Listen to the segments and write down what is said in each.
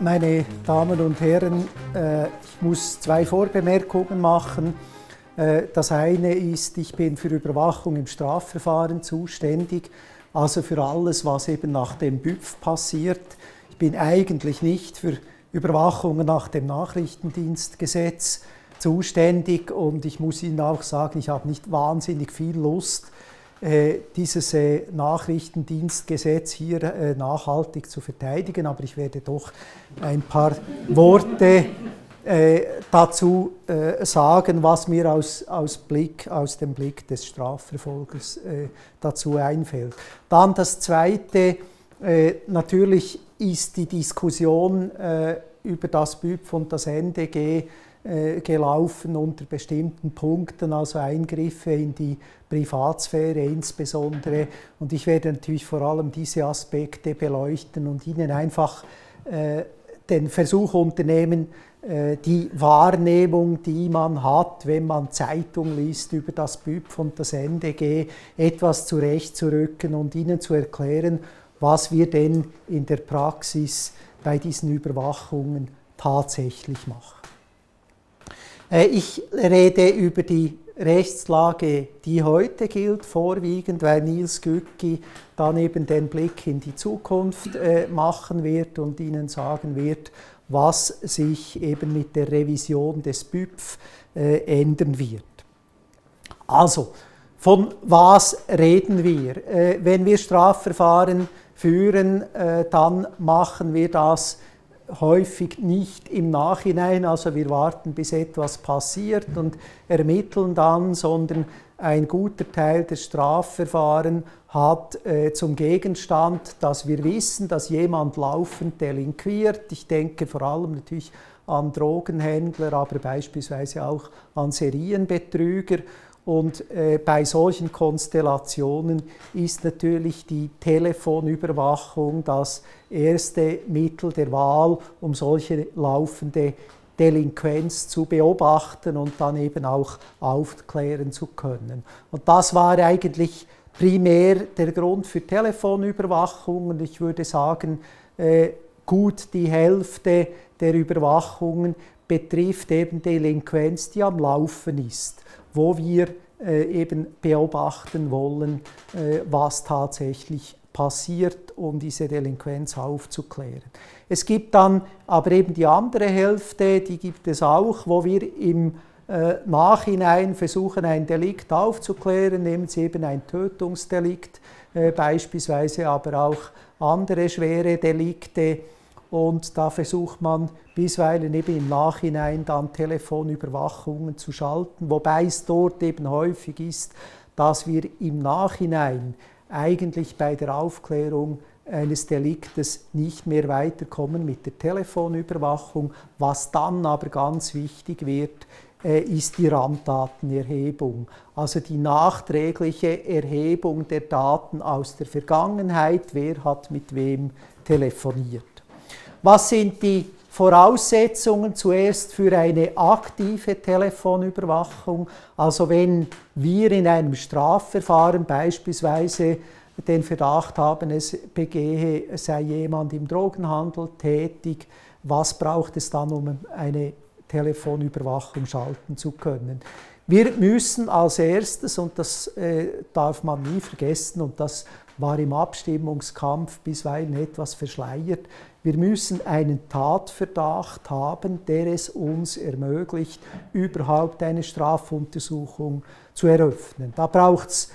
Meine Damen und Herren, äh, ich muss zwei Vorbemerkungen machen. Äh, das eine ist, ich bin für Überwachung im Strafverfahren zuständig, also für alles, was eben nach dem BÜPF passiert. Ich bin eigentlich nicht für Überwachungen nach dem Nachrichtendienstgesetz zuständig und ich muss Ihnen auch sagen, ich habe nicht wahnsinnig viel Lust, dieses äh, Nachrichtendienstgesetz hier äh, nachhaltig zu verteidigen, aber ich werde doch ein paar Worte dazu sagen, was mir aus, aus, Blick, aus dem Blick des Strafverfolgers dazu einfällt. Dann das Zweite, natürlich ist die Diskussion über das BÜPF und das NDG äh, gelaufen unter bestimmten Punkten, also Eingriffe in die Privatsphäre insbesondere. Und ich werde natürlich vor allem diese Aspekte beleuchten und Ihnen einfach äh, den Versuch unternehmen, äh, die Wahrnehmung, die man hat, wenn man Zeitung liest über das BÜPF und das NDG, etwas zurechtzurücken und Ihnen zu erklären, was wir denn in der Praxis bei diesen Überwachungen tatsächlich machen. Äh, ich rede über die Rechtslage, die heute gilt, vorwiegend, weil Nils Gücki dann eben den Blick in die Zukunft äh, machen wird und Ihnen sagen wird, was sich eben mit der Revision des BÜPF äh, ändern wird. Also, von was reden wir? wenn wir Strafverfahren führen, dann machen wir das häufig nicht im Nachhinein, also wir warten, bis etwas passiert und ermitteln dann, sondern ein guter Teil des Strafverfahren hat äh, zum Gegenstand, dass wir wissen, dass jemand laufend delinquiert. Ich denke vor allem natürlich an Drogenhändler, aber beispielsweise auch an Serienbetrüger. Und äh, bei solchen Konstellationen ist natürlich die Telefonüberwachung das erste Mittel der Wahl, um solche laufende Delinquenz zu beobachten und dann eben auch aufklären zu können. Und das war eigentlich primär der Grund für Telefonüberwachung und ich würde sagen, äh, gut die Hälfte der Überwachungen betrifft eben Delinquenz, die am Laufen ist wo wir äh, eben beobachten wollen, äh, was tatsächlich passiert, um diese Delinquenz aufzuklären. Es gibt dann aber eben die andere Hälfte, die gibt es auch, wo wir im äh, Nachhinein versuchen, ein Delikt aufzuklären, nehmen Sie eben ein Tötungsdelikt beispielsweise, aber auch andere schwere Delikte und da versucht man bisweilen eben im Nachhinein dann Telefonüberwachungen zu schalten, wobei es dort eben häufig ist, dass wir im Nachhinein eigentlich bei der Aufklärung eines Deliktes nicht mehr weiterkommen mit der Telefonüberwachung. Was dann aber ganz wichtig wird, äh, ist die Randdatenerhebung, also die nachträgliche Erhebung der Daten aus der Vergangenheit, wer hat mit wem telefoniert. Was sind die Voraussetzungen zuerst für eine aktive Telefonüberwachung? Also wenn wir in einem Strafverfahren beispielsweise den Verdacht haben, es begehe, sei jemand im Drogenhandel tätig, was braucht es dann, um eine Telefonüberwachung schalten zu können? Wir müssen als erstes, und das äh, darf man nie vergessen, und das war im Abstimmungskampf bisweilen etwas verschleiert, wir müssen einen Tatverdacht haben, der es uns ermöglicht, überhaupt eine Strafuntersuchung zu eröffnen. Da braucht es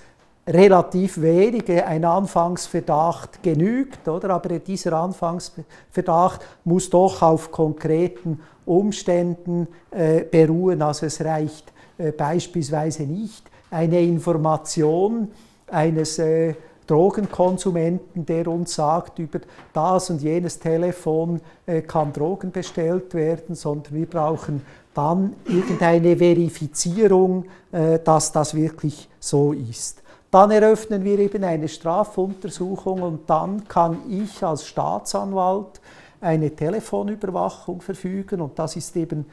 relativ wenige, ein Anfangsverdacht genügt, oder? aber dieser Anfangsverdacht muss doch auf konkreten Umständen äh, beruhen. Also es reicht äh, beispielsweise nicht eine Information eines äh, Drogenkonsumenten, der uns sagt, über das und jenes Telefon äh, kann Drogen bestellt werden, sondern wir brauchen dann irgendeine Verifizierung, äh, dass das wirklich so ist. Dann eröffnen wir eben eine Strafuntersuchung und dann kann ich als Staatsanwalt eine Telefonüberwachung verfügen und das ist eben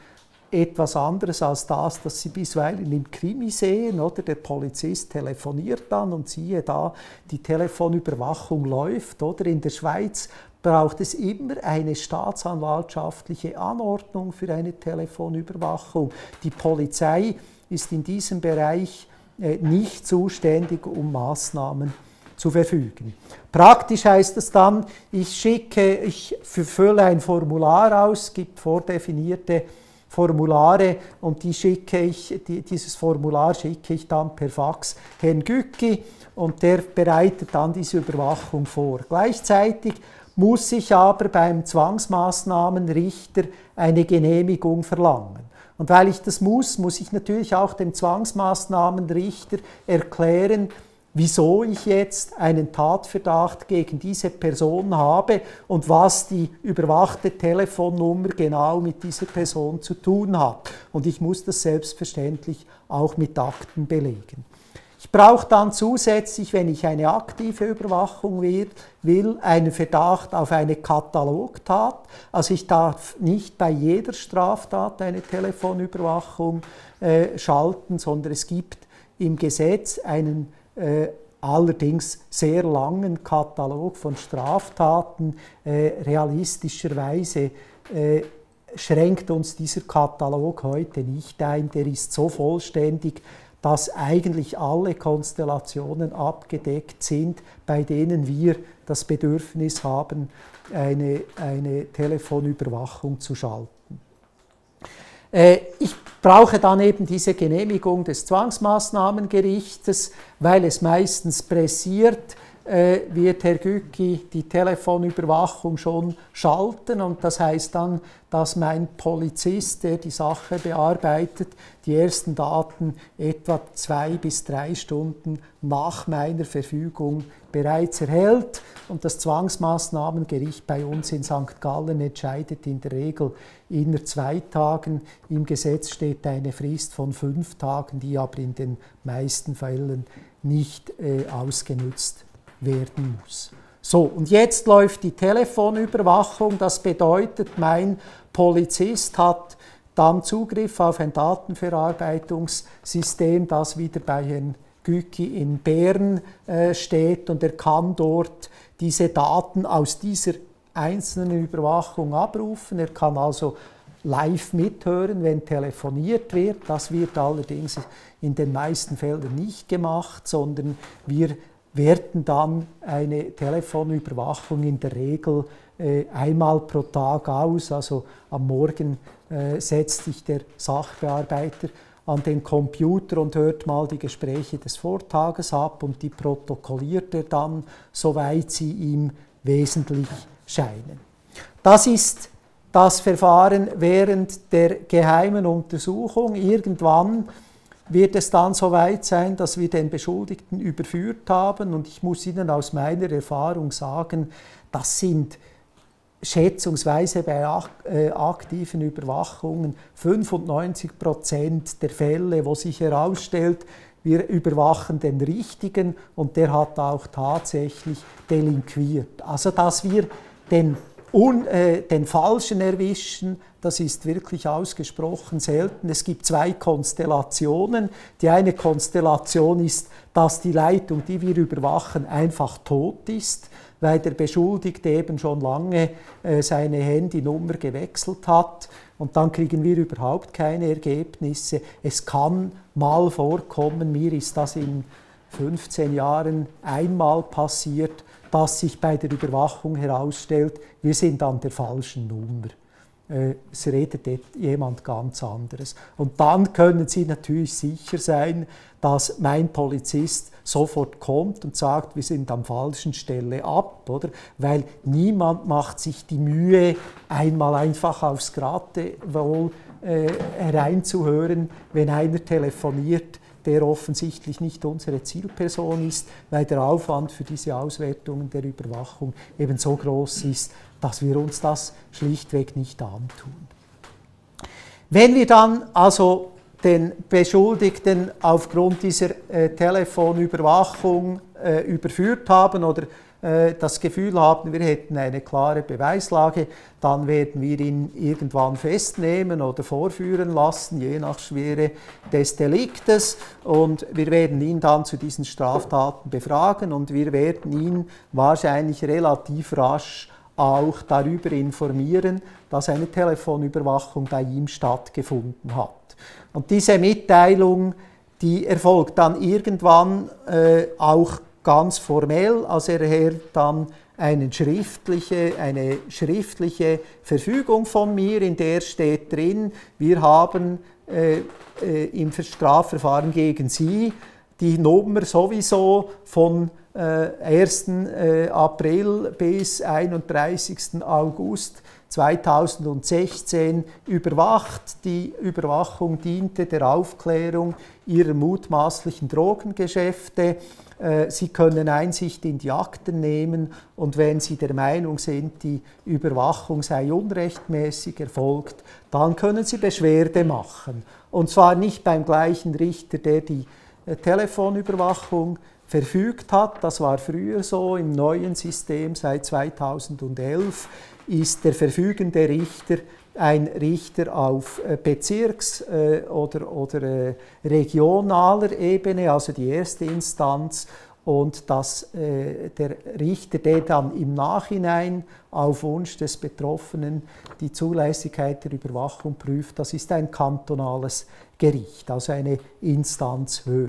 etwas anderes als das, das Sie bisweilen im Krimi sehen. Oder? Der Polizist telefoniert dann und siehe da, die Telefonüberwachung läuft. Oder? In der Schweiz braucht es immer eine staatsanwaltschaftliche Anordnung für eine Telefonüberwachung. Die Polizei ist in diesem Bereich äh, nicht zuständig, um Maßnahmen zu verfügen. Praktisch heißt es dann, ich schicke, ich fülle ein Formular aus, gibt vordefinierte Formulare und die schicke ich, die, dieses Formular schicke ich dann per Fax Herrn Gücki und der bereitet dann diese Überwachung vor. Gleichzeitig muss ich aber beim Zwangsmaßnahmenrichter eine Genehmigung verlangen. Und weil ich das muss, muss ich natürlich auch dem Zwangsmaßnahmenrichter erklären, wieso ich jetzt einen Tatverdacht gegen diese Person habe und was die überwachte Telefonnummer genau mit dieser Person zu tun hat. Und ich muss das selbstverständlich auch mit Akten belegen. Ich brauche dann zusätzlich, wenn ich eine aktive Überwachung will, einen Verdacht auf eine Katalogtat. Also ich darf nicht bei jeder Straftat eine Telefonüberwachung äh, schalten, sondern es gibt im Gesetz einen äh, allerdings sehr langen Katalog von Straftaten. Äh, realistischerweise äh, schränkt uns dieser Katalog heute nicht ein. Der ist so vollständig, dass eigentlich alle Konstellationen abgedeckt sind, bei denen wir das Bedürfnis haben, eine, eine Telefonüberwachung zu schalten. Äh, ich brauche dann eben diese Genehmigung des Zwangsmaßnahmengerichtes, weil es meistens pressiert, äh, wird Herr Gücki die Telefonüberwachung schon schalten. Und das heißt dann, dass mein Polizist, der die Sache bearbeitet, die ersten Daten etwa zwei bis drei Stunden nach meiner Verfügung bereits erhält und das Zwangsmaßnahmengericht bei uns in St. Gallen entscheidet in der Regel innerhalb zwei Tagen. Im Gesetz steht eine Frist von fünf Tagen, die aber in den meisten Fällen nicht äh, ausgenutzt werden muss. So, und jetzt läuft die Telefonüberwachung. Das bedeutet, mein Polizist hat dann Zugriff auf ein Datenverarbeitungssystem, das wieder bei Herrn Güki in Bern äh, steht und er kann dort diese Daten aus dieser einzelnen Überwachung abrufen. Er kann also live mithören, wenn telefoniert wird. Das wird allerdings in den meisten Fällen nicht gemacht, sondern wir werten dann eine Telefonüberwachung in der Regel äh, einmal pro Tag aus. Also am Morgen äh, setzt sich der Sachbearbeiter an den Computer und hört mal die Gespräche des Vortages ab und die protokolliert er dann, soweit sie ihm wesentlich scheinen. Das ist das Verfahren während der geheimen Untersuchung. Irgendwann wird es dann so weit sein, dass wir den Beschuldigten überführt haben. Und ich muss Ihnen aus meiner Erfahrung sagen, das sind schätzungsweise bei äh, aktiven Überwachungen 95 Prozent der Fälle, wo sich herausstellt, wir überwachen den Richtigen und der hat auch tatsächlich delinquiert. Also dass wir den Un, äh, den Falschen erwischen, das ist wirklich ausgesprochen selten. Es gibt zwei Konstellationen. Die eine Konstellation ist, dass die Leitung, die wir überwachen, einfach tot ist, weil der Beschuldigte eben schon lange äh, seine Handynummer gewechselt hat und dann kriegen wir überhaupt keine Ergebnisse. Es kann mal vorkommen, mir ist das in 15 Jahren einmal passiert, dass sich bei der Überwachung herausstellt, wir sind an der falschen Nummer. Äh, es redet jemand ganz anderes. Und dann können Sie natürlich sicher sein, dass mein Polizist sofort kommt und sagt, wir sind am falschen Stelle ab, oder? Weil niemand macht sich die Mühe, einmal einfach aufs Geratewohl äh, hereinzuhören, wenn einer telefoniert, der offensichtlich nicht unsere Zielperson ist, weil der Aufwand für diese Auswertungen der Überwachung eben so groß ist, dass wir uns das schlichtweg nicht antun. Wenn wir dann also den Beschuldigten aufgrund dieser äh, Telefonüberwachung äh, überführt haben oder äh, das Gefühl haben, wir hätten eine klare Beweislage, dann werden wir ihn irgendwann festnehmen oder vorführen lassen, je nach Schwere des Deliktes. Und wir werden ihn dann zu diesen Straftaten befragen und wir werden ihn wahrscheinlich relativ rasch auch darüber informieren, dass eine Telefonüberwachung bei ihm stattgefunden hat. Und diese Mitteilung, die erfolgt dann irgendwann äh, auch ganz formell, also er erhält dann eine schriftliche, eine schriftliche Verfügung von mir, in der steht drin, wir haben äh, äh, im Strafverfahren gegen Sie die Nummer sowieso von 1. Äh, April bis 31. August 2016 überwacht. Die Überwachung diente der Aufklärung ihrer mutmaßlichen Drogengeschäfte. Äh, Sie können Einsicht in die Akten nehmen und wenn Sie der Meinung sind, die Überwachung sei unrechtmäßig erfolgt, dann können Sie Beschwerde machen. Und zwar nicht beim gleichen Richter, der die äh, Telefonüberwachung verfügt hat. Das war früher so. Im neuen System seit 2011 ist der verfügende Richter ein Richter auf äh, Bezirks- äh, oder, oder äh, regionaler Ebene, also die erste Instanz, und dass der Richter, der dann im Nachhinein auf Wunsch des Betroffenen die Zulässigkeit der Überwachung prüft, das ist ein kantonales Gericht, also eine Instanz höher.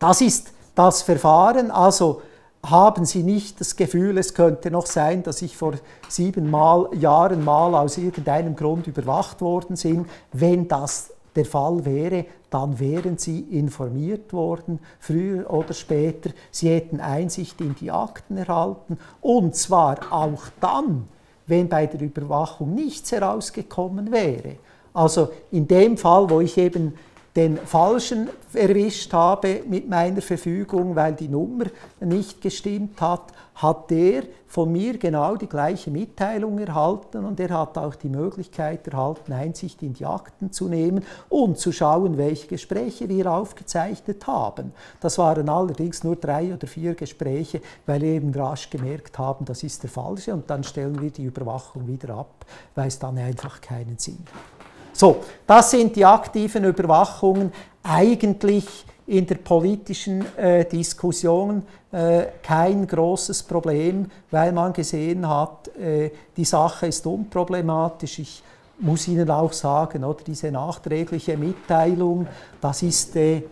Das ist das Verfahren, also haben Sie nicht das Gefühl, es könnte noch sein, dass ich vor sieben mal, Jahren mal aus irgendeinem Grund überwacht worden bin. Wenn das der Fall wäre, dann wären Sie informiert worden, früher oder später. Sie hätten Einsicht in die Akten erhalten und zwar auch dann, wenn bei der Überwachung nichts herausgekommen wäre. Also in dem Fall, wo ich eben den Falschen erwischt habe mit meiner Verfügung, weil die Nummer nicht gestimmt hat, hat der von mir genau die gleiche Mitteilung erhalten und er hat auch die Möglichkeit erhalten, Einsicht in die Akten zu nehmen und zu schauen, welche Gespräche wir aufgezeichnet haben. Das waren allerdings nur drei oder vier Gespräche, weil wir eben rasch gemerkt haben, das ist der falsche und dann stellen wir die Überwachung wieder ab, weil es dann einfach keinen Sinn hat. So, das sind die aktiven Überwachungen eigentlich in der politischen äh, Diskussion äh, kein großes Problem, weil man gesehen hat, äh, die Sache ist unproblematisch. Ich muss Ihnen auch sagen, oder diese nachträgliche Mitteilung, das ist äh,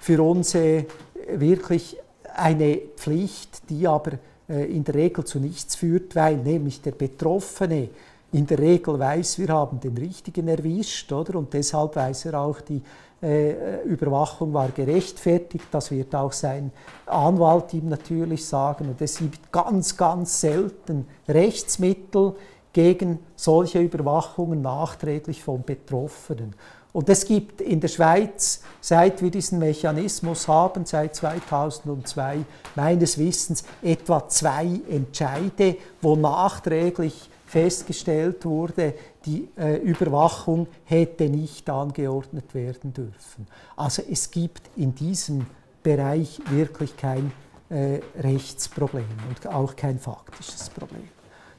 für uns äh, wirklich eine Pflicht, die aber äh, in der Regel zu nichts führt, weil nämlich der Betroffene in der Regel weiß, wir haben den Richtigen erwischt, oder? Und deshalb weiß er auch, die äh, Überwachung war gerechtfertigt. Das wird auch sein Anwalt ihm natürlich sagen. Und es gibt ganz, ganz selten Rechtsmittel gegen solche Überwachungen nachträglich von Betroffenen. Und es gibt in der Schweiz, seit wir diesen Mechanismus haben, seit 2002, meines Wissens etwa zwei Entscheide, wo nachträglich festgestellt wurde, die äh, Überwachung hätte nicht angeordnet werden dürfen. Also es gibt in diesem Bereich wirklich kein äh, Rechtsproblem und auch kein faktisches Problem.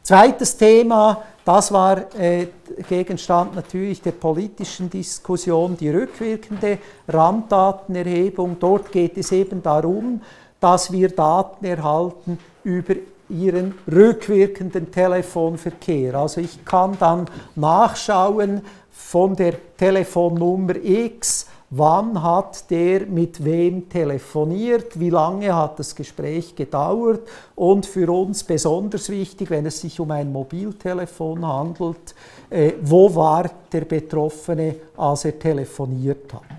Zweites Thema, das war äh, Gegenstand natürlich der politischen Diskussion, die rückwirkende Randdatenerhebung. Dort geht es eben darum, dass wir Daten erhalten über ihren rückwirkenden Telefonverkehr. Also ich kann dann nachschauen von der Telefonnummer X, wann hat der mit wem telefoniert, wie lange hat das Gespräch gedauert und für uns besonders wichtig, wenn es sich um ein Mobiltelefon handelt, äh, wo war der Betroffene, als er telefoniert hat.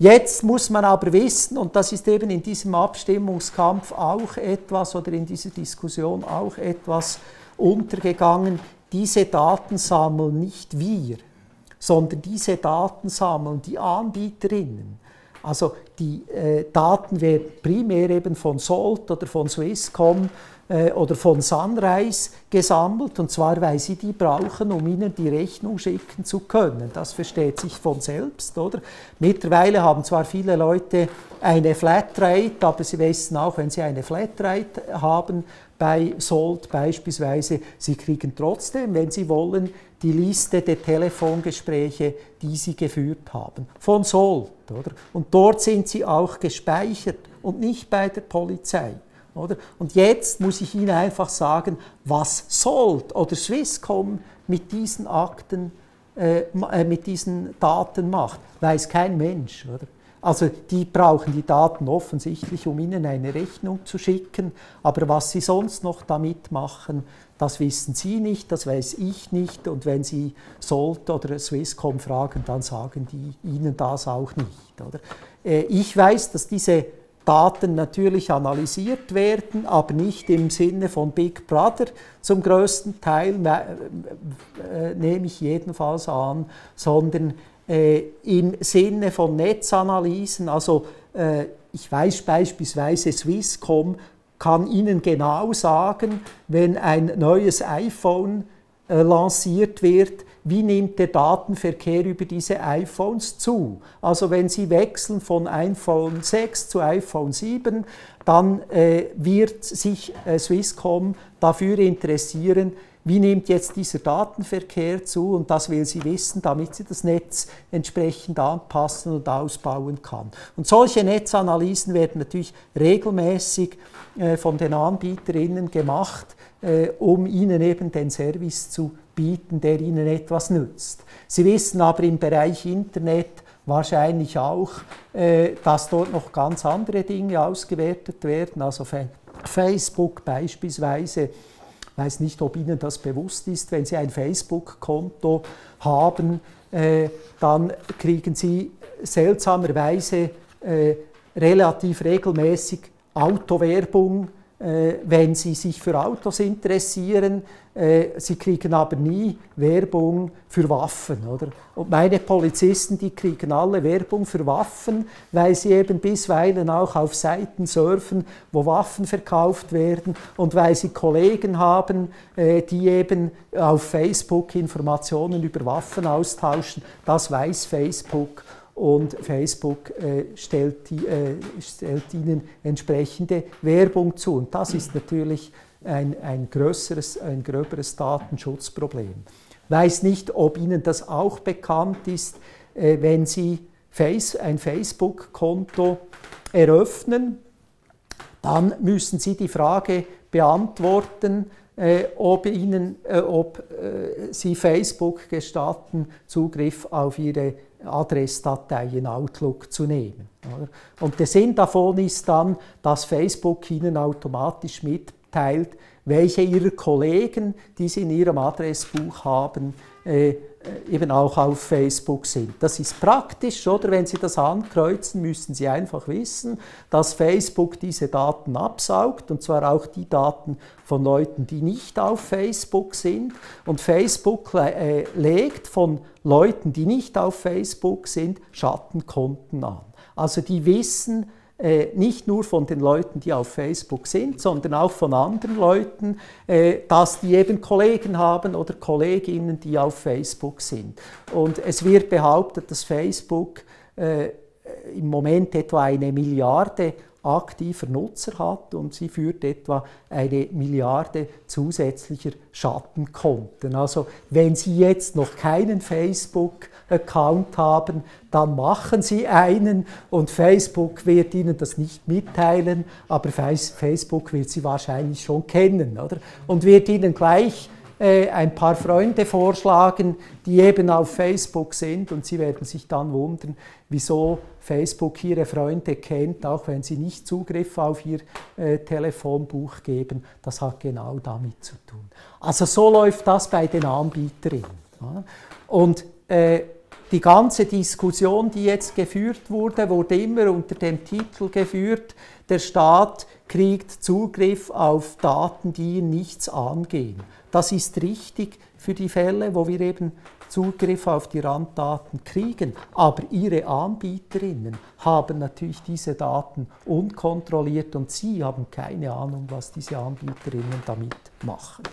Jetzt muss man aber wissen, und das ist eben in diesem Abstimmungskampf auch etwas oder in dieser Diskussion auch etwas untergegangen, diese Daten sammeln nicht wir, sondern diese Daten sammeln die Anbieterinnen. Also die äh, Daten werden primär eben von Salt oder von Swisscom äh, oder von Sunrise gesammelt, und zwar, weil sie die brauchen, um ihnen die Rechnung schicken zu können. Das versteht sich von selbst, oder? Mittlerweile haben zwar viele Leute eine Flatrate, aber sie wissen auch, wenn sie eine Flatrate haben, bei Salt beispielsweise, sie kriegen trotzdem, wenn sie wollen, die Liste der Telefongespräche, die sie geführt haben. Von Salt. Oder? Und dort sind sie auch gespeichert und nicht bei der Polizei. Oder? Und jetzt muss ich Ihnen einfach sagen, was Sold oder Swisscom mit diesen Akten, äh, äh, mit diesen Daten macht, weiß kein Mensch. Oder? Also die brauchen die Daten offensichtlich, um Ihnen eine Rechnung zu schicken, aber was Sie sonst noch damit machen, das wissen Sie nicht, das weiß ich nicht und wenn Sie Solt oder Swisscom fragen, dann sagen die Ihnen das auch nicht. Oder? Äh, ich weiß, dass diese Daten natürlich analysiert werden, aber nicht im Sinne von Big Brother zum größten Teil, äh, nehme ich jedenfalls an, sondern äh, im Sinne von Netzanalysen. Also äh, ich weiß beispielsweise Swisscom kann Ihnen genau sagen, wenn ein neues iPhone äh, lanciert wird, wie nimmt der Datenverkehr über diese iPhones zu. Also wenn Sie wechseln von iPhone 6 zu iPhone 7, dann äh, wird sich äh, Swisscom dafür interessieren, wie nimmt jetzt dieser Datenverkehr zu und das will sie wissen, damit sie das Netz entsprechend anpassen und ausbauen kann. Und solche Netzanalysen werden natürlich regelmäßig äh, von den Anbieterinnen gemacht, äh, um ihnen eben den Service zu bieten, der ihnen etwas nützt. Sie wissen aber im Bereich Internet wahrscheinlich auch, äh, dass dort noch ganz andere Dinge ausgewertet werden. Also Facebook beispielsweise, ich weiß nicht, ob Ihnen das bewusst ist, wenn Sie ein Facebook-Konto haben, äh, dann kriegen Sie seltsamerweise äh, relativ regelmäßig Autowerbung wenn Sie sich für Autos interessieren. Äh, Sie kriegen aber nie Werbung für Waffen. Oder? Und meine Polizisten, die kriegen alle Werbung für Waffen, weil sie eben bisweilen auch auf Seiten surfen, wo Waffen verkauft werden und weil sie Kollegen haben, äh, die eben auf Facebook Informationen über Waffen austauschen. Das weiß Facebook und Facebook äh, stellt, die, äh, stellt, ihnen entsprechende Werbung zu. Und das ist natürlich ein, ein größeres, ein gröberes Datenschutzproblem. Weiß nicht, ob Ihnen das auch bekannt ist, äh, wenn Sie Face, ein Facebook-Konto eröffnen, dann müssen Sie die Frage beantworten, äh, ob, Ihnen, äh, ob äh, Sie Facebook gestatten, Zugriff auf Ihre Adressdatei in Outlook zu nehmen. Und der Sinn davon ist dann, dass Facebook Ihnen automatisch mitteilt, welche Ihrer Kollegen, die Sie in Ihrem Adressbuch haben, äh, eben auch auf Facebook sind. Das ist praktisch, oder? Wenn Sie das ankreuzen, müssen Sie einfach wissen, dass Facebook diese Daten absaugt, und zwar auch die Daten von Leuten, die nicht auf Facebook sind. Und Facebook äh, legt von Leuten, die nicht auf Facebook sind, Schattenkonten an. Also die wissen, äh, nicht nur von den Leuten, die auf Facebook sind, sondern auch von anderen Leuten, äh, dass die eben Kollegen haben oder Kolleginnen, die auf Facebook sind. Und es wird behauptet, dass Facebook äh, im Moment etwa eine Milliarde aktiver Nutzer hat und sie führt etwa eine Milliarde zusätzlicher Schattenkonten. Also wenn Sie jetzt noch keinen Facebook-Account haben, dann machen Sie einen und Facebook wird Ihnen das nicht mitteilen, aber Facebook wird Sie wahrscheinlich schon kennen oder? und wird Ihnen gleich äh, ein paar Freunde vorschlagen, die eben auf Facebook sind und Sie werden sich dann wundern, wieso Facebook Ihre Freunde kennt, auch wenn Sie nicht Zugriff auf Ihr äh, Telefonbuch geben. Das hat genau damit zu tun. Also so läuft das bei den Anbieterinnen. Und äh, die ganze Diskussion, die jetzt geführt wurde, wurde immer unter dem Titel geführt, der Staat kriegt Zugriff auf Daten, die ihn nichts angehen. Das ist richtig für die Fälle, wo wir eben Zugriff auf die Randdaten kriegen. Aber Ihre Anbieterinnen haben natürlich diese Daten unkontrolliert und Sie haben keine Ahnung, was diese Anbieterinnen damit machen.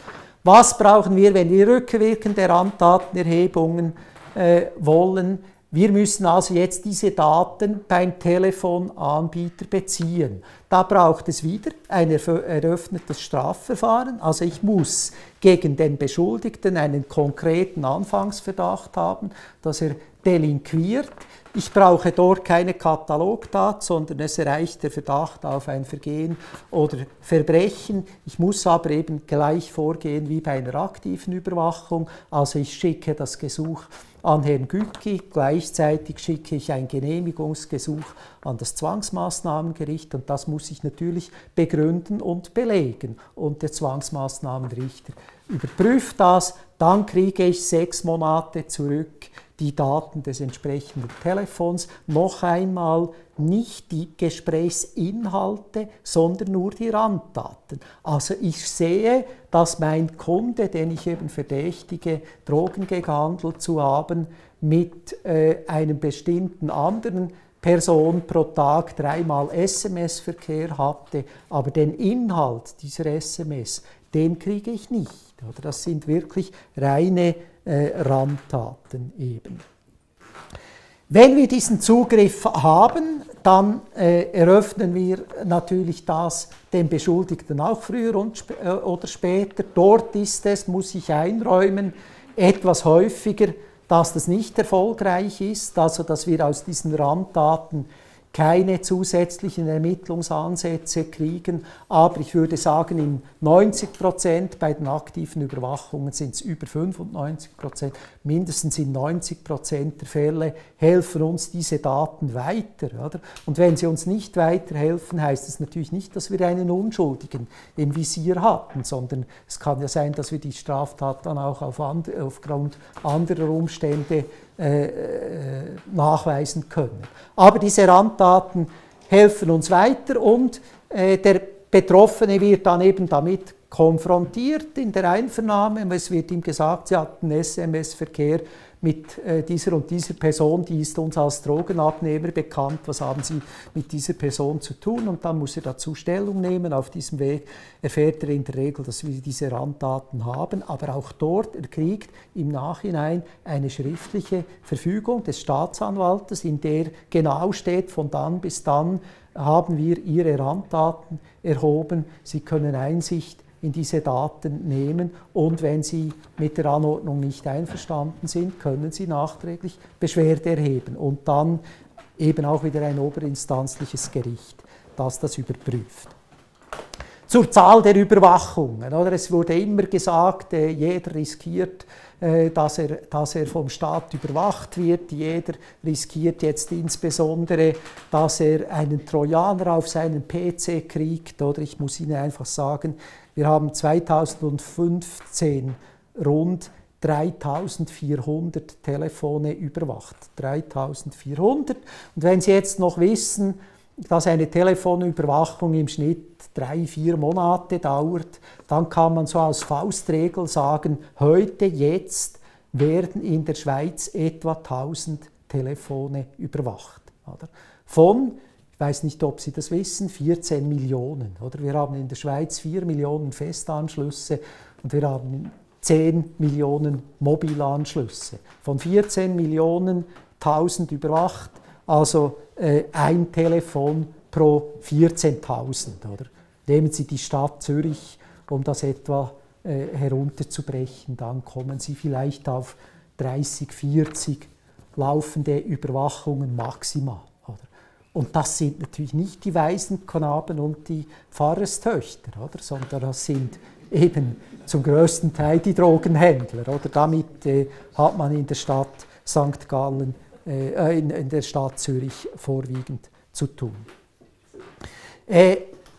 Was brauchen wir, wenn wir rückwirkende Randdatenerhebungen äh, wollen? Wir müssen also jetzt diese Daten beim Telefonanbieter beziehen. Da braucht es wieder ein eröffnetes Strafverfahren. Also ich muss gegen den Beschuldigten einen konkreten Anfangsverdacht haben, dass er delinquiert. Ich brauche dort keine Katalogdaten, sondern es reicht der Verdacht auf ein Vergehen oder Verbrechen. Ich muss aber eben gleich vorgehen wie bei einer aktiven Überwachung. Also ich schicke das Gesuch an Herrn Gütki, gleichzeitig schicke ich ein Genehmigungsgesuch an das Zwangsmaßnahmengericht und das muss ich natürlich begründen und belegen. Und der Zwangsmaßnahmenrichter überprüft das, dann kriege ich sechs Monate zurück die Daten des entsprechenden Telefons. Noch einmal nicht die Gesprächsinhalte, sondern nur die Randdaten. Also ich sehe, dass mein Kunde, den ich eben verdächtige, Drogen gehandelt zu haben, mit äh, einem bestimmten anderen Person pro Tag dreimal SMS-Verkehr hatte, aber den Inhalt dieser SMS, den kriege ich nicht. Oder das sind wirklich reine äh, Randtaten eben. Wenn wir diesen Zugriff haben, dann äh, eröffnen wir natürlich das dem Beschuldigten auch früher und sp äh, oder später. Dort ist es, muss ich einräumen, etwas häufiger, dass das nicht erfolgreich ist, also dass wir aus diesen Randdaten keine zusätzlichen Ermittlungsansätze kriegen. Aber ich würde sagen, in 90 Prozent bei den aktiven Überwachungen sind es über 95 Prozent, mindestens in 90 Prozent der Fälle helfen uns diese Daten weiter. Oder? Und wenn sie uns nicht weiterhelfen, heißt es natürlich nicht, dass wir einen Unschuldigen im Visier hatten, sondern es kann ja sein, dass wir die Straftat dann auch auf and aufgrund anderer Umstände äh, äh, nachweisen können. Aber diese Randdaten helfen uns weiter und äh, der Betroffene wird dann eben damit konfrontiert in der Einvernahme. Es wird ihm gesagt, sie hatten SMS-Verkehr mit äh, dieser und dieser Person, die ist uns als Drogenabnehmer bekannt, was haben Sie mit dieser Person zu tun? Und dann muss er dazu Stellung nehmen. Auf diesem Weg erfährt er in der Regel, dass wir diese Randdaten haben, aber auch dort, er kriegt im Nachhinein eine schriftliche Verfügung des Staatsanwaltes, in der genau steht, von dann bis dann haben wir Ihre Randdaten erhoben, Sie können Einsicht in diese Daten nehmen und wenn Sie mit der Anordnung nicht einverstanden sind, können Sie nachträglich Beschwerde erheben und dann eben auch wieder ein oberinstanzliches Gericht, das das überprüft. Zur Zahl der Überwachungen. Oder? Es wurde immer gesagt, äh, jeder riskiert, äh, dass, er, dass er vom Staat überwacht wird. Jeder riskiert jetzt insbesondere, dass er einen Trojaner auf seinen PC kriegt. Oder ich muss Ihnen einfach sagen, wir haben 2015 rund 3400 Telefone überwacht. 3400. Und wenn Sie jetzt noch wissen, dass eine Telefonüberwachung im Schnitt drei, vier Monate dauert, dann kann man so als Faustregel sagen, heute, jetzt werden in der Schweiz etwa 1000 Telefone überwacht. Von ich weiß nicht, ob Sie das wissen, 14 Millionen. Oder? Wir haben in der Schweiz 4 Millionen Festanschlüsse und wir haben 10 Millionen Mobilanschlüsse. Von 14 Millionen 1000 überwacht, also äh, ein Telefon pro 14.000. Nehmen Sie die Stadt Zürich, um das etwa äh, herunterzubrechen, dann kommen Sie vielleicht auf 30, 40 laufende Überwachungen maximal. Und das sind natürlich nicht die Waisenknaben und die Pfarrerstöchter, oder? sondern das sind eben zum größten Teil die Drogenhändler. Oder? Damit äh, hat man in der Stadt St. Gallen, äh, in, in, der Stadt Zürich vorwiegend zu tun. Äh,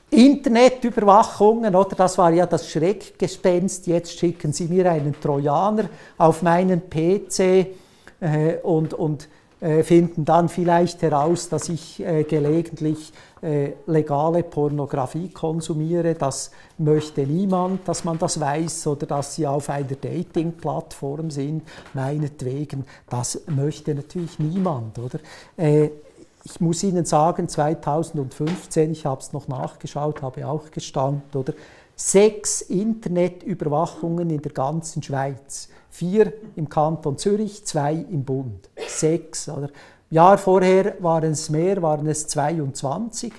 Internetüberwachungen, oder das war ja das Schreckgespenst, jetzt schicken Sie mir einen Trojaner auf meinen PC äh, und, und äh, finden dann vielleicht heraus, dass ich äh, gelegentlich äh, legale Pornografie konsumiere. Das möchte niemand, dass man das weiß oder dass sie auf einer Dating-Plattform sind, meinetwegen. Das möchte natürlich niemand. Oder? ich muss Ihnen sagen, 2015, ich habe es noch nachgeschaut, habe auch gestand, oder? Sechs Internetüberwachungen in der ganzen Schweiz vier im Kanton Zürich, zwei im Bund. Sechs. Oder? Jahr vorher waren es mehr, waren es 22.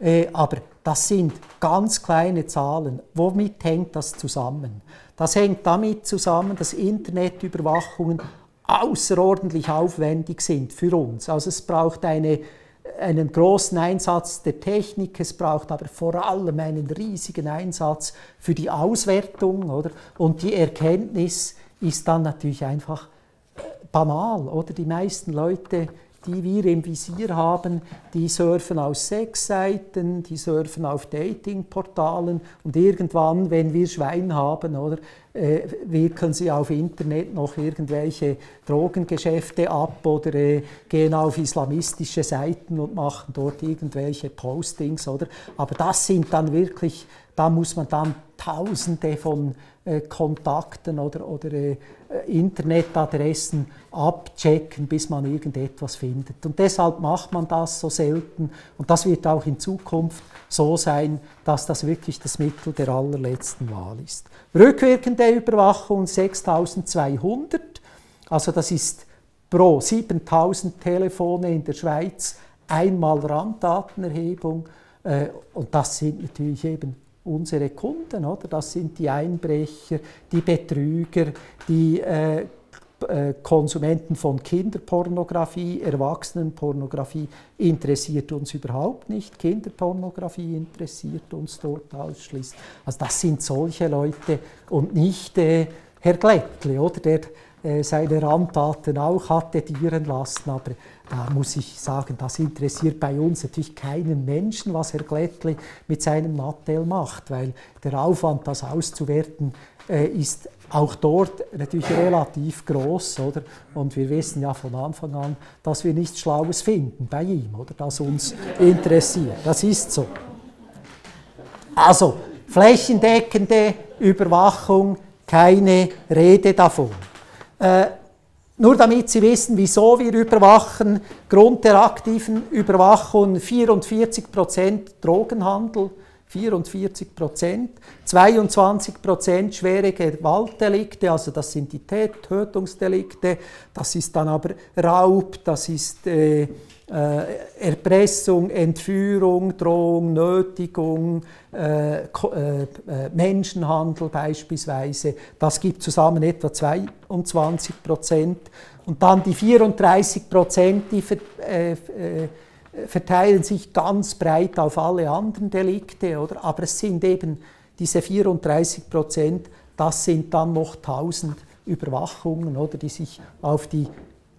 Äh, aber das sind ganz kleine Zahlen. Womit hängt das zusammen? Das hängt damit zusammen, dass Internetüberwachungen außerordentlich aufwendig sind für uns. Also es braucht eine, einen großen Einsatz der Technik, es braucht aber vor allem einen riesigen Einsatz für die Auswertung. Oder? Und die Erkenntnis ist dann natürlich einfach äh, banal. Oder? Die meisten Leute die wir im Visier haben, die surfen aus Sexseiten, die surfen auf Datingportalen und irgendwann, wenn wir Schwein haben, oder, äh, wirken sie auf Internet noch irgendwelche Drogengeschäfte ab oder äh, gehen auf islamistische Seiten und machen dort irgendwelche Postings, oder? Aber das sind dann wirklich, da muss man dann Tausende von äh, Kontakten oder, oder äh, Internetadressen abchecken, bis man irgendetwas findet. Und deshalb macht man das so selten. Und das wird auch in Zukunft so sein, dass das wirklich das Mittel der allerletzten Wahl ist. Rückwirkende Überwachung 6200, also das ist pro 7000 Telefone in der Schweiz einmal Randdatenerhebung. Äh, und das sind natürlich eben unsere Kunden, oder? Das sind die Einbrecher, die Betrüger, die äh, äh, Konsumenten von Kinderpornografie, Erwachsenenpornografie interessiert uns überhaupt nicht. Kinderpornografie interessiert uns dort ausschließlich. Also das sind solche Leute und nicht äh, Herr Glättli, oder der seine Randdaten auch hatte dieren lassen. Aber da muss ich sagen, das interessiert bei uns natürlich keinen Menschen, was Herr Glättli mit seinem Nattel macht, weil der Aufwand, das auszuwerten, äh, ist auch dort natürlich relativ groß, oder? Und wir wissen ja von Anfang an, dass wir nichts Schlaues finden bei ihm, oder? Das uns interessiert. Das ist so. Also, flächendeckende Überwachung, keine Rede davon. Äh, nur damit Sie wissen, wieso wir überwachen, Grund der aktiven Überwachung 44% Drogenhandel, 44 Prozent, 22 Prozent schwere Gewaltdelikte, also das sind die Tötungsdelikte, das ist dann aber Raub, das ist äh, äh, Erpressung, Entführung, Drohung, Nötigung, äh, äh, äh, Menschenhandel beispielsweise. Das gibt zusammen etwa 22 Prozent. Und dann die 34 Prozent, die äh, äh, verteilen sich ganz breit auf alle anderen Delikte, oder? aber es sind eben diese 34 Prozent, das sind dann noch 1000 Überwachungen, oder, die sich auf die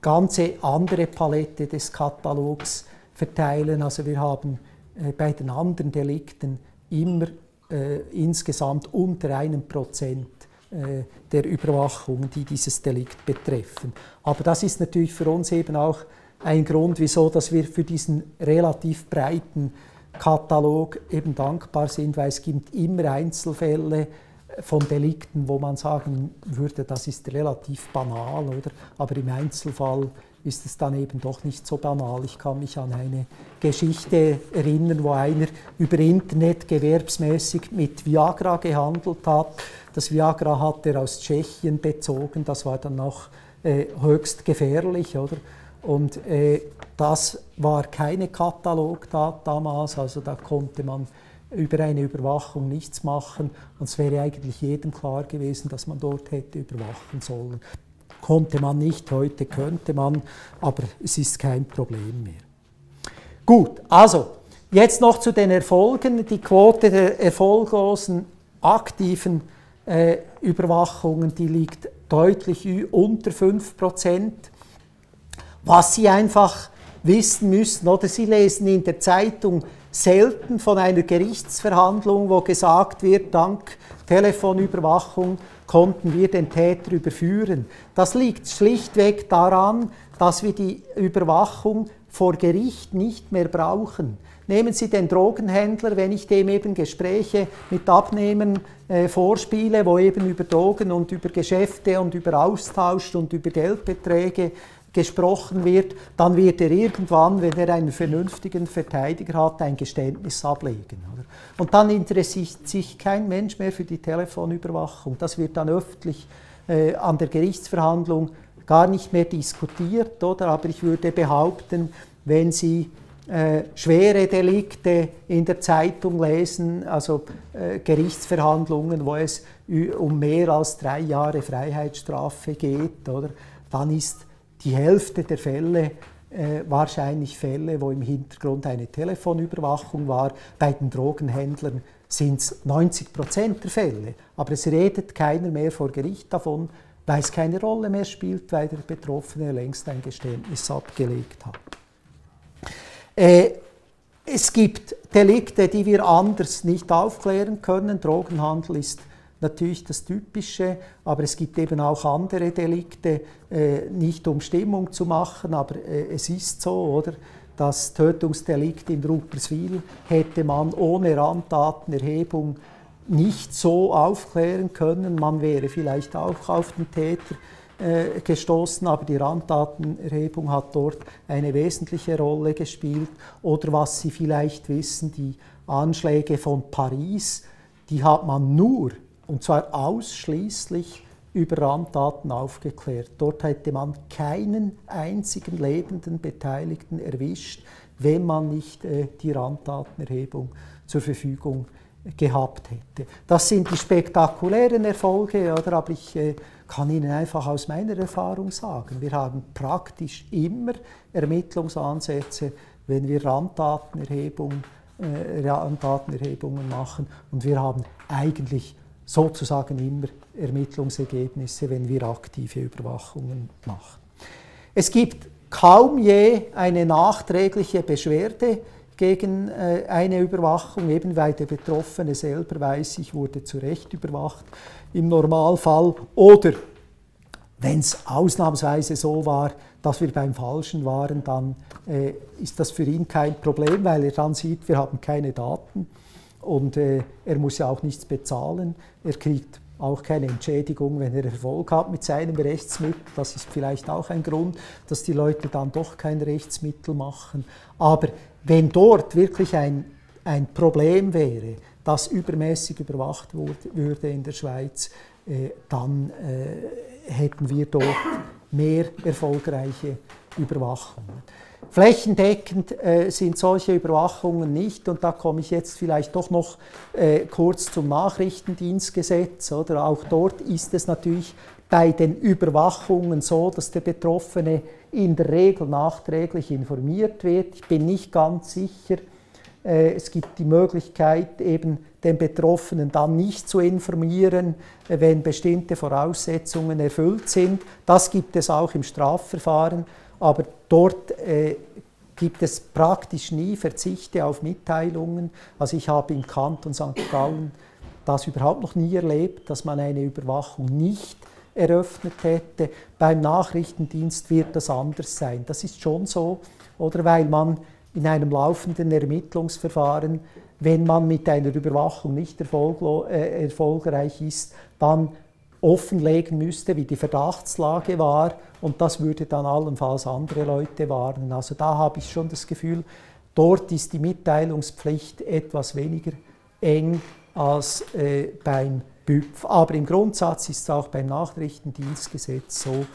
ganze andere Palette des Katalogs verteilen. Also wir haben äh, bei den anderen Delikten immer äh, insgesamt unter einem Prozent äh, der Überwachungen, die dieses Delikt betreffen. Aber das ist natürlich für uns eben auch ein Grund, wieso dass wir für diesen relativ breiten Katalog eben dankbar sind, weil es gibt immer Einzelfälle, von Delikten, wo man sagen würde, das ist relativ banal, oder? Aber im Einzelfall ist es dann eben doch nicht so banal. Ich kann mich an eine Geschichte erinnern, wo einer über Internet gewerbsmäßig mit Viagra gehandelt hat. Das Viagra hat er aus Tschechien bezogen, das war dann noch äh, höchst gefährlich, oder? Und äh, das war keine Katalog da, damals, also da konnte man über eine Überwachung nichts machen. Und es wäre eigentlich jedem klar gewesen, dass man dort hätte überwachen sollen. Konnte man nicht, heute könnte man, aber es ist kein Problem mehr. Gut, also jetzt noch zu den Erfolgen. Die Quote der erfolglosen aktiven äh, Überwachungen, die liegt deutlich unter 5%. Was Sie einfach wissen müssen, oder Sie lesen in der Zeitung, selten von einer Gerichtsverhandlung, wo gesagt wird, dank Telefonüberwachung konnten wir den Täter überführen. Das liegt schlichtweg daran, dass wir die Überwachung vor Gericht nicht mehr brauchen. Nehmen Sie den Drogenhändler, wenn ich dem eben Gespräche mit Abnehmern äh, vorspiele, wo eben über Drogen und über Geschäfte und über Austausch und über Geldbeträge gesprochen wird, dann wird er irgendwann, wenn er einen vernünftigen Verteidiger hat, ein Geständnis ablegen. Oder? Und dann interessiert sich kein Mensch mehr für die Telefonüberwachung. Das wird dann öffentlich äh, an der Gerichtsverhandlung gar nicht mehr diskutiert. Oder? Aber ich würde behaupten, wenn Sie äh, schwere Delikte in der Zeitung lesen, also äh, Gerichtsverhandlungen, wo es um mehr als drei Jahre Freiheitsstrafe geht, oder? dann ist die Hälfte der Fälle äh, wahrscheinlich Fälle, wo im Hintergrund eine Telefonüberwachung war. Bei den Drogenhändlern sind es 90 Prozent der Fälle. Aber es redet keiner mehr vor Gericht davon, weil es keine Rolle mehr spielt, weil der Betroffene längst ein Geständnis abgelegt hat. Äh, es gibt Delikte, die wir anders nicht aufklären können. Drogenhandel ist natürlich das Typische, aber es gibt eben auch andere Delikte, äh, nicht um Stimmung zu machen, aber äh, es ist so, oder? Das Tötungsdelikt in Rupperswil hätte man ohne Randdatenerhebung nicht so aufklären können. Man wäre vielleicht auch auf den Täter äh, gestoßen, aber die Randdatenerhebung hat dort eine wesentliche Rolle gespielt. Oder was Sie vielleicht wissen, die Anschläge von Paris, die hat man nur und zwar ausschließlich über Randdaten aufgeklärt. Dort hätte man keinen einzigen lebenden Beteiligten erwischt, wenn man nicht äh, die Randdatenerhebung zur Verfügung gehabt hätte. Das sind die spektakulären Erfolge, oder? aber ich äh, kann Ihnen einfach aus meiner Erfahrung sagen, wir haben praktisch immer Ermittlungsansätze, wenn wir Randdatenerhebung, äh, Randdatenerhebungen machen und wir haben eigentlich sozusagen immer Ermittlungsergebnisse, wenn wir aktive Überwachungen machen. Es gibt kaum je eine nachträgliche Beschwerde gegen äh, eine Überwachung, eben weil der Betroffene selber weiß, ich wurde zu Recht überwacht im Normalfall. Oder wenn es ausnahmsweise so war, dass wir beim Falschen waren, dann äh, ist das für ihn kein Problem, weil er dann sieht, wir haben keine Daten und äh, er muss ja auch nichts bezahlen. Er kriegt auch keine Entschädigung, wenn er Erfolg hat mit seinem Rechtsmittel. Das ist vielleicht auch ein Grund, dass die Leute dann doch kein Rechtsmittel machen. Aber wenn dort wirklich ein, ein Problem wäre, das übermäßig überwacht wurde, würde in der Schweiz, äh, dann äh, hätten wir dort mehr erfolgreiche Überwachungen. Flächendeckend äh, sind solche Überwachungen nicht und da komme ich jetzt vielleicht doch noch äh, kurz zum Nachrichtendienstgesetz. Oder auch dort ist es natürlich bei den Überwachungen so, dass der Betroffene in der Regel nachträglich informiert wird. Ich bin nicht ganz sicher. Äh, es gibt die Möglichkeit, eben den Betroffenen dann nicht zu informieren, äh, wenn bestimmte Voraussetzungen erfüllt sind. Das gibt es auch im Strafverfahren aber dort äh, gibt es praktisch nie Verzichte auf Mitteilungen. Also ich habe im Kanton St. Gallen das überhaupt noch nie erlebt, dass man eine Überwachung nicht eröffnet hätte. Beim Nachrichtendienst wird das anders sein. Das ist schon so, oder weil man in einem laufenden Ermittlungsverfahren, wenn man mit einer Überwachung nicht äh, erfolgreich ist, dann offenlegen müsste, wie die Verdachtslage war und das würde dann allenfalls andere Leute warnen. Also da habe ich schon das Gefühl, dort ist die Mitteilungspflicht etwas weniger eng als äh, beim BÜPF. Aber im Grundsatz ist es auch beim Nachrichtendienstgesetz so,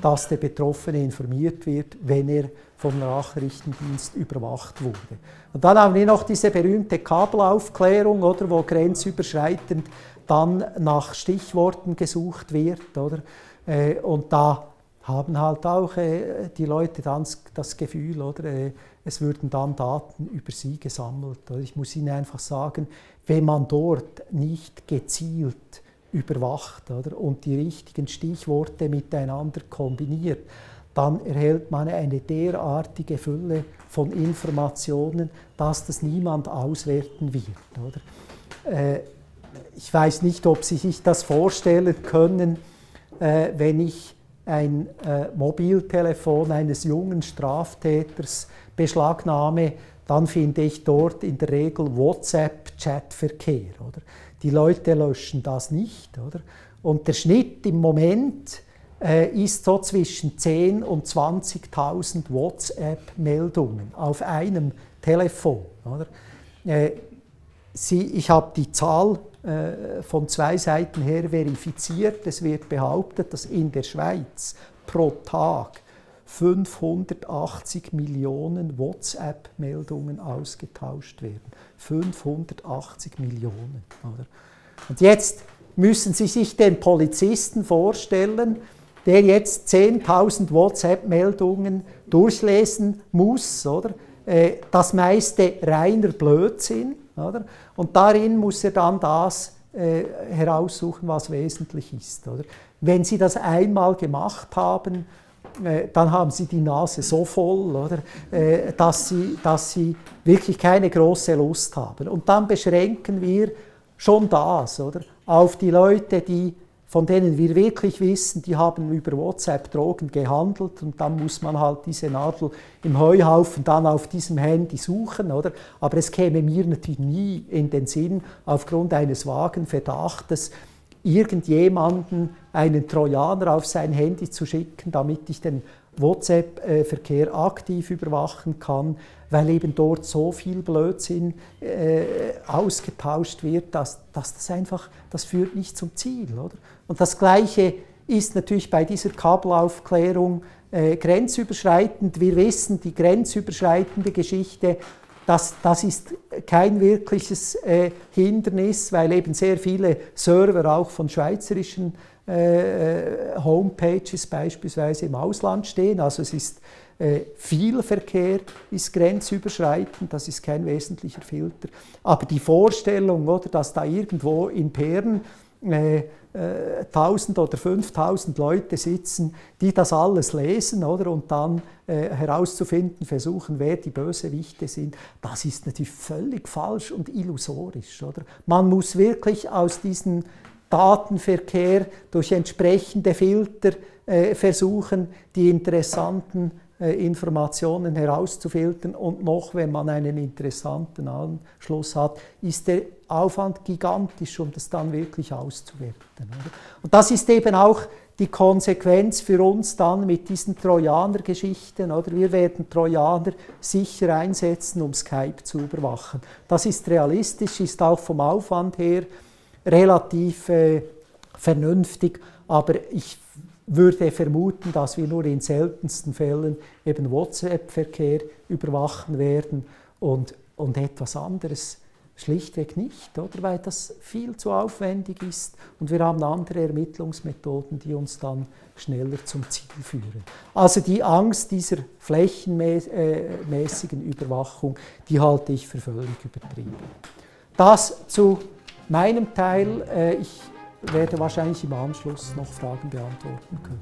dass der Betroffene informiert wird, wenn er vom Nachrichtendienst überwacht wurde. Und dann haben wir noch diese berühmte Kabelaufklärung, oder, wo grenzüberschreitend dann nach Stichworten gesucht wird. Oder? Äh, und da haben halt auch äh, die Leute dann das Gefühl, oder, äh, es würden dann Daten über sie gesammelt. Oder? Ich muss Ihnen einfach sagen, wenn man dort nicht gezielt überwacht oder, und die richtigen Stichworte miteinander kombiniert, dann erhält man eine derartige Fülle von Informationen, dass das niemand auswerten wird. Oder? Äh, ich weiß nicht, ob Sie sich das vorstellen können, äh, wenn ich ein äh, Mobiltelefon eines jungen Straftäters beschlagnahme, dann finde ich dort in der Regel WhatsApp-Chatverkehr. Die Leute löschen das nicht. Oder? Und der Schnitt im Moment äh, ist so zwischen 10.000 und 20.000 WhatsApp-Meldungen auf einem Telefon. Oder? Äh, Sie, ich habe die Zahl von zwei Seiten her verifiziert. Es wird behauptet, dass in der Schweiz pro Tag 580 Millionen WhatsApp-Meldungen ausgetauscht werden. 580 Millionen. Oder? Und jetzt müssen Sie sich den Polizisten vorstellen, der jetzt 10.000 WhatsApp-Meldungen durchlesen muss, oder? Äh, das meiste reiner Blödsinn, oder? Und darin muss er dann das äh, heraussuchen, was wesentlich ist. Oder? Wenn Sie das einmal gemacht haben, äh, dann haben Sie die Nase so voll, oder, äh, dass, Sie, dass Sie wirklich keine große Lust haben. Und dann beschränken wir schon das oder, auf die Leute, die von denen wir wirklich wissen, die haben über WhatsApp Drogen gehandelt und dann muss man halt diese Nadel im Heuhaufen dann auf diesem Handy suchen, oder? Aber es käme mir natürlich nie in den Sinn, aufgrund eines vagen Verdachtes irgendjemanden einen Trojaner auf sein Handy zu schicken, damit ich den WhatsApp-Verkehr aktiv überwachen kann, weil eben dort so viel Blödsinn äh, ausgetauscht wird, dass, dass das einfach, das führt nicht zum Ziel. Oder? Und das Gleiche ist natürlich bei dieser Kabelaufklärung äh, grenzüberschreitend. Wir wissen, die grenzüberschreitende Geschichte, das, das ist kein wirkliches äh, Hindernis, weil eben sehr viele Server auch von schweizerischen Homepages beispielsweise im Ausland stehen. Also es ist äh, viel Verkehr ist grenzüberschreitend, das ist kein wesentlicher Filter. Aber die Vorstellung, oder, dass da irgendwo in Bern äh, 1000 äh, oder 5000 Leute sitzen, die das alles lesen oder, und dann äh, herauszufinden versuchen, wer die Bösewichte sind, das ist natürlich völlig falsch und illusorisch. Oder? Man muss wirklich aus diesem Datenverkehr durch entsprechende Filter äh, versuchen, die interessanten äh, Informationen herauszufiltern und noch, wenn man einen interessanten Anschluss hat, ist der Aufwand gigantisch, um das dann wirklich auszuwerten. Oder? Und das ist eben auch die Konsequenz für uns dann mit diesen Trojaner-Geschichten. Wir werden Trojaner sicher einsetzen, um Skype zu überwachen. Das ist realistisch, ist auch vom Aufwand her relativ äh, vernünftig, aber ich würde vermuten, dass wir nur in seltensten Fällen eben WhatsApp-Verkehr überwachen werden und, und etwas anderes schlichtweg nicht, oder? weil das viel zu aufwendig ist und wir haben andere Ermittlungsmethoden, die uns dann schneller zum Ziel führen. Also die Angst dieser flächenmäßigen Überwachung, die halte ich für völlig übertrieben. Das zu meinem Teil. Äh, ich werde wahrscheinlich im Anschluss noch Fragen beantworten können.